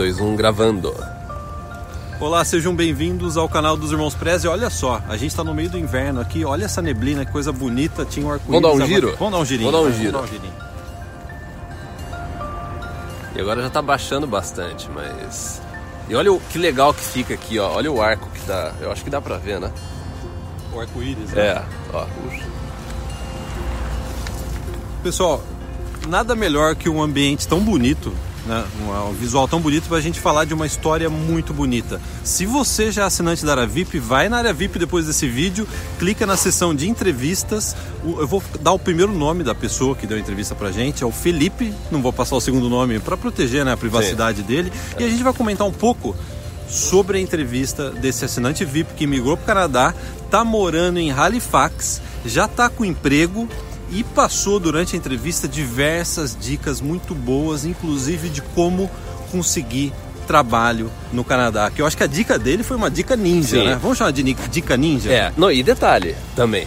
2, 1, gravando. Olá, sejam bem-vindos ao canal dos Irmãos Preze. Olha só, a gente está no meio do inverno aqui. Olha essa neblina, que coisa bonita. Tinha um arco-íris. Vamos dar um giro? Vamos dar um girinho. Vamos dar um vai, giro. Dar um girinho. E agora já tá baixando bastante, mas. E olha o que legal que fica aqui, ó. Olha o arco que dá. Eu acho que dá pra ver, né? O arco-íris. né? É, ó. Pessoal, nada melhor que um ambiente tão bonito, né? um, um visual tão bonito para a gente falar de uma história muito bonita. Se você já é assinante da área VIP, vai na área VIP depois desse vídeo, clica na seção de entrevistas. Eu vou dar o primeiro nome da pessoa que deu a entrevista pra gente, é o Felipe. Não vou passar o segundo nome para proteger né, a privacidade dele. E a gente vai comentar um pouco sobre a entrevista desse assinante VIP que migrou para o Canadá, tá morando em Halifax, já tá com emprego e passou durante a entrevista diversas dicas muito boas, inclusive de como conseguir trabalho no Canadá. Que eu acho que a dica dele foi uma dica ninja, Sim. né? Vamos chamar de dica ninja? É, não, e detalhe também.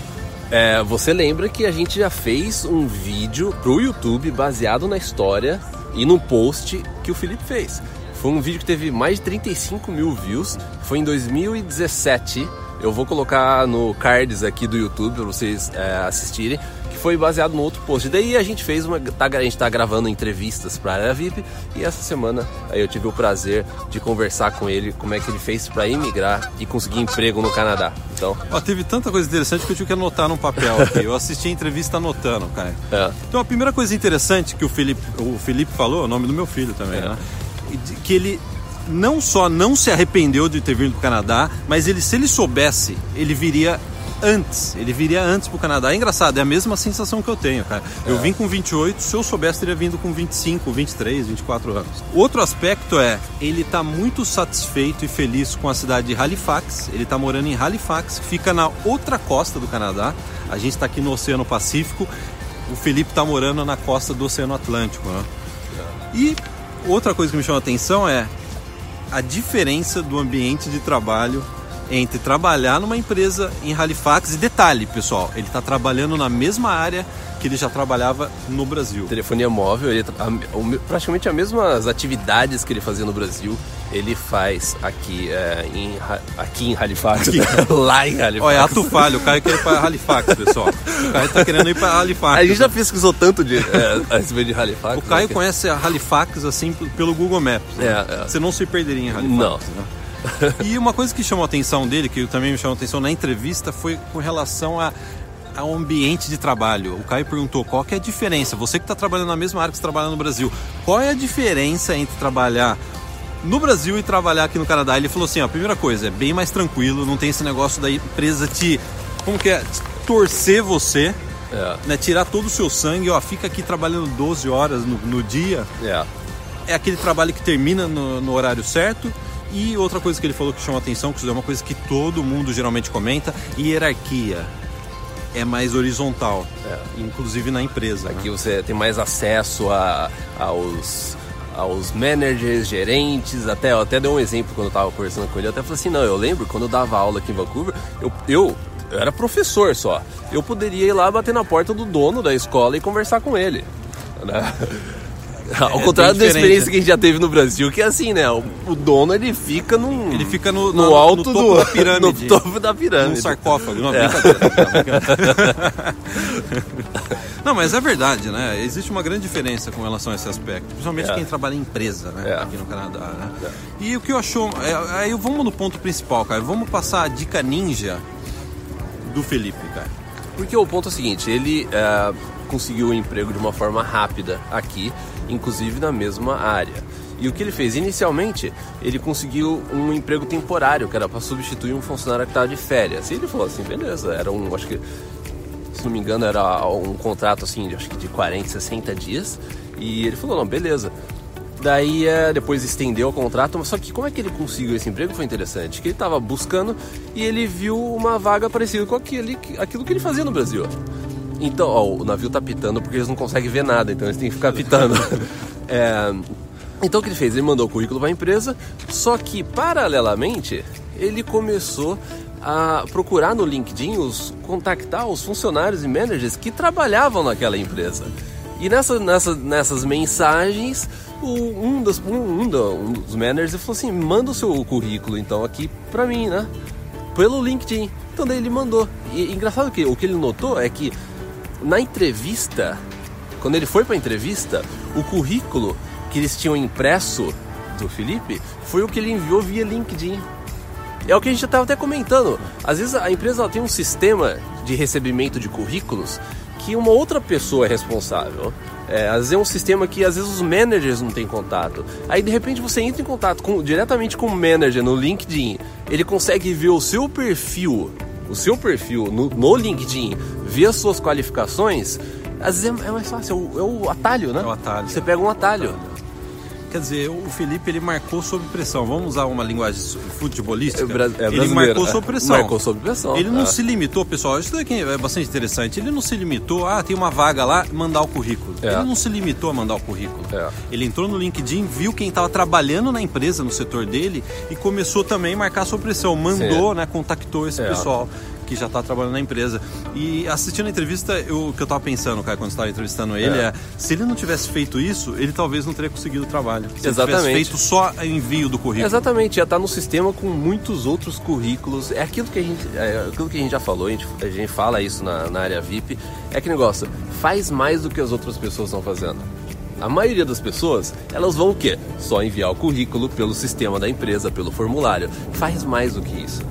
É, você lembra que a gente já fez um vídeo pro YouTube baseado na história e num post que o Felipe fez. Foi um vídeo que teve mais de 35 mil views. Foi em 2017. Eu vou colocar no cards aqui do YouTube para vocês é, assistirem. Foi baseado no outro post. Daí a gente fez uma. Tá, a gente tá gravando entrevistas pra área VIP. E essa semana aí eu tive o prazer de conversar com ele como é que ele fez para imigrar e conseguir emprego no Canadá. Então, Ó, teve tanta coisa interessante que eu tive que anotar num papel aqui. Eu assisti a entrevista anotando, cara. é. Então a primeira coisa interessante que o Felipe, o Felipe falou, é o nome do meu filho também, É. né? E Que ele não só não se arrependeu de ter vindo para o Canadá, mas ele, se ele soubesse, ele viria antes. Ele viria antes para o Canadá. É engraçado, é a mesma sensação que eu tenho, cara. Eu vim com 28, se eu soubesse, teria vindo com 25, 23, 24 anos. Outro aspecto é, ele tá muito satisfeito e feliz com a cidade de Halifax. Ele tá morando em Halifax, fica na outra costa do Canadá. A gente está aqui no Oceano Pacífico. O Felipe tá morando na costa do Oceano Atlântico, né? E outra coisa que me chama a atenção é a diferença do ambiente de trabalho entre trabalhar numa empresa em Halifax e detalhe, pessoal, ele está trabalhando na mesma área que ele já trabalhava no Brasil. telefonia móvel, ele, a- o me- praticamente as mesmas atividades que ele fazia no Brasil, ele faz aqui, é, em, aqui em Halifax. Lá em Halifax. Olha, é ato falho, o Caio quer ir para Halifax, pessoal. O Caio tá querendo ir para Halifax. A gente já pesquisou tanto de, é, a respeito de Halifax. O Caio né, conhece a Halifax assim pelo Google Maps. né? É, é. Você não se perderia em Halifax. Não. né? E uma coisa que chamou a atenção dele, que também me chamou a atenção na entrevista, foi com relação a ao ambiente de trabalho. O Caio perguntou qual que é a diferença. Você que está trabalhando na mesma área que você trabalha no Brasil, qual é a diferença entre trabalhar no Brasil e trabalhar aqui no Canadá? Ele falou assim: ó, a primeira coisa, é bem mais tranquilo, não tem esse negócio da empresa te. Como que é? Torcer você, É, né? Tirar todo o seu sangue, ó, fica aqui trabalhando 12 horas no, no dia é. é aquele trabalho que termina no, no horário certo. E outra coisa que ele falou que chamou a atenção, que isso é uma coisa que todo mundo geralmente comenta, hierarquia. É mais horizontal, inclusive na empresa. Aqui né? você tem mais acesso a, aos, aos managers, gerentes, até, eu até dei um exemplo quando eu tava conversando com ele, eu até falei assim, não, eu lembro quando eu dava aula aqui em Vancouver, eu, eu, eu era professor só, eu poderia ir lá bater na porta do dono da escola e conversar com ele. né? Ao É contrário da experiência que a gente já teve no Brasil, que é assim, né? O, o dono ele fica num, Ele fica no, no na- alto no topo do da pirâmide. no topo da pirâmide. Num sarcófago. Não, É. brincadeira. Não, mas é verdade, né? Existe uma grande diferença com relação a esse aspecto. Principalmente É. quem trabalha em empresa, né? É. Aqui no Canadá, né? E o que eu achou... é, aí vamos no ponto principal, cara. Vamos passar a dica ninja do Felipe, cara. Porque o ponto é o seguinte, ele é, conseguiu o emprego de uma forma rápida aqui, inclusive na mesma área. E o que ele fez? Inicialmente, ele conseguiu um emprego temporário, que era para substituir um funcionário que estava de férias. E ele falou assim, beleza, era um, acho que, se não me engano, era um contrato assim, de, acho que de 40, 60 dias. E ele falou, não, beleza. Daí é, depois estendeu o contrato, mas só que como é que ele conseguiu esse emprego foi interessante, que ele estava buscando e ele viu uma vaga parecida com aquele, aquilo que ele fazia no Brasil. Então, ó, o navio tá pitando porque eles não conseguem ver nada, então eles têm que ficar pitando. É, então o que ele fez? Ele mandou o currículo para a empresa, só que paralelamente ele começou a procurar no LinkedIn os contactar os funcionários e managers que trabalhavam naquela empresa. E nessa, nessa, nessas mensagens o- um, dos, um, um um dos managers falou assim: manda o seu currículo então aqui pra mim, né? Pelo LinkedIn. Então daí ele mandou. E engraçado que o que ele notou é que na entrevista, quando ele foi pra entrevista, o currículo que eles tinham impresso do Felipe foi o que ele enviou via LinkedIn. É o que a gente estava até comentando. Às vezes a empresa tem um sistema de recebimento de currículos que uma outra pessoa é responsável. É, às vezes é um sistema que às vezes os managers não têm contato. Aí de repente você entra em contato com- diretamente com o manager no LinkedIn, ele consegue ver o seu perfil, o seu perfil no, no LinkedIn, ver as suas qualificações. Às vezes é, é mais fácil, é o, é o atalho, né? É o atalho. Você pega um atalho. Quer dizer, o Felipe ele marcou sob pressão. Vamos usar uma linguagem futebolística? É é ele marcou é. sob pressão. Marcou sob pressão, Ele não é. se limitou, pessoal. Isso daqui é bastante interessante. Ele não se limitou, ah, tem uma vaga lá, mandar o currículo. É. Ele não se limitou a mandar o currículo. É. Ele entrou no LinkedIn, viu quem estava trabalhando na empresa, no setor dele, e começou também a marcar sob pressão. Mandou, né, contactou esse pessoal que já está trabalhando na empresa. E assistindo a entrevista, eu, o que eu estava pensando, cara, quando estava entrevistando ele, É. é. se ele não tivesse feito isso, ele talvez não teria conseguido o trabalho. Se ele Exatamente. tivesse feito só o envio do currículo. Exatamente, já está no sistema com muitos outros currículos. É aquilo que a gente, é aquilo que a gente já falou, a gente, a gente fala isso na, na área VIP. É que negócio, faz mais do que as outras pessoas estão fazendo. A maioria das pessoas, elas vão o quê? Só enviar o currículo pelo sistema da empresa, pelo formulário. Faz mais do que isso.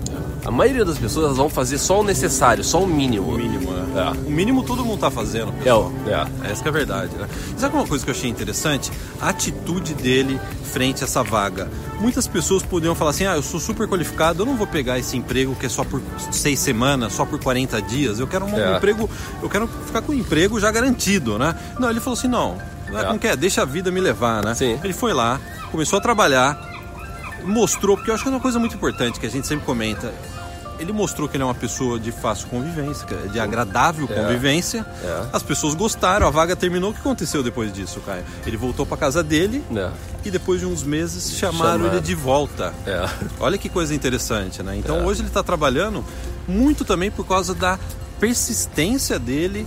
A maioria das pessoas vão fazer só o necessário, só o mínimo. O mínimo, né? É. O mínimo todo mundo tá fazendo, É, pessoal. o- é. Essa que é a verdade, né? E sabe uma coisa que eu achei interessante? A atitude dele frente a essa vaga. Muitas pessoas poderiam falar assim, ah, eu sou super qualificado, eu não vou pegar esse emprego que é só por seis semanas, só por 40 dias, eu quero um É. emprego, eu quero ficar com um emprego já garantido, né? Não, ele falou assim, não, É. não quer, deixa a vida me levar, né? Sim. Ele foi lá, começou a trabalhar, mostrou, porque eu acho que é uma coisa muito importante que a gente sempre comenta. Ele mostrou que ele é uma pessoa de fácil convivência, é de agradável É. convivência. É. As pessoas gostaram, a vaga terminou. O que aconteceu depois disso, Caio? Ele voltou para casa dele É. e depois de uns meses chamaram Chamaram. ele de volta. É. Olha que coisa interessante, né? Então É. hoje ele está trabalhando muito também por causa da persistência dele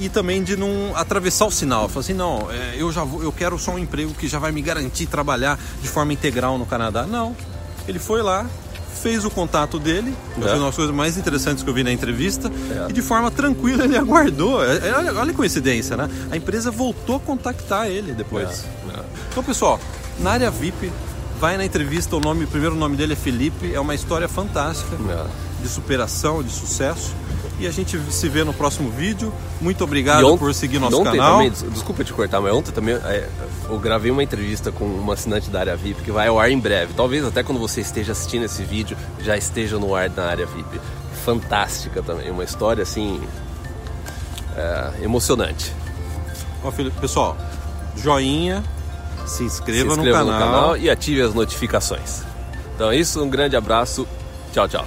e também de não atravessar o sinal. Falar assim, não, é, eu já vou, eu quero só um emprego que já vai me garantir trabalhar de forma integral no Canadá. Não. Ele foi lá, fez o contato dele, É. foi uma das coisas mais interessantes que eu vi na entrevista, É. e de forma tranquila ele aguardou. É, é, olha, olha a coincidência, né? A empresa voltou a contactar ele depois. É. Então, pessoal, na área VIP, vai na entrevista, o nome, o primeiro nome dele é Felipe, é uma história fantástica. De superação, de sucesso. E a gente se vê no próximo vídeo. Muito obrigado ontem- por seguir nosso ontem canal. Também, des- desculpa te cortar, mas ontem também é, eu gravei uma entrevista com uma assinante da área VIP que vai ao ar em breve. Talvez até quando você esteja assistindo esse vídeo já esteja no ar na área VIP. Fantástica também, uma história assim é, emocionante. Ó, Felipe, pessoal, joinha, se inscreva, Se inscreva no, canal. e ative as notificações. Então é isso, um grande abraço, tchau, tchau.